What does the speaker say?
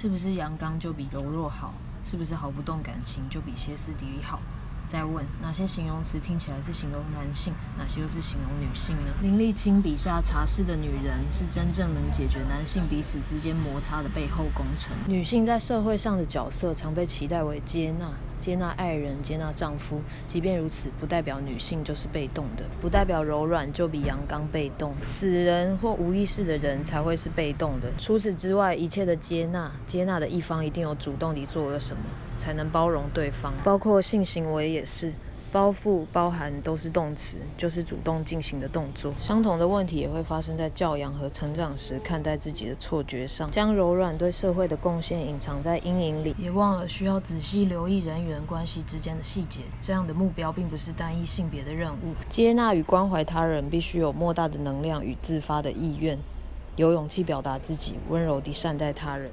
是不是阳刚就比柔弱好？是不是毫不动感情就比歇斯底里好？再问哪些形容词听起来是形容男性，哪些又是形容女性呢？林立清笔下茶室的女人是真正能解决男性彼此之间摩擦的背后工程。女性在社会上的角色常被期待为接纳。接纳爱人，接纳丈夫。即便如此，不代表女性就是被动的，不代表柔软就比阳刚被动。死人或无意识的人才会是被动的。除此之外，一切的接纳，接纳的一方一定有主动地做了什么，才能包容对方。包括性行为也也是。包覆、包含都是动词，就是主动进行的动作。相同的问题也会发生在教养和成长时看待自己的错觉上，将柔软对社会的贡献隐藏在阴影里，也忘了需要仔细留意人与人关系之间的细节。这样的目标并不是单一性别的任务。接纳与关怀他人，必须有莫大的能量与自发的意愿，有勇气表达自己，温柔地善待他人。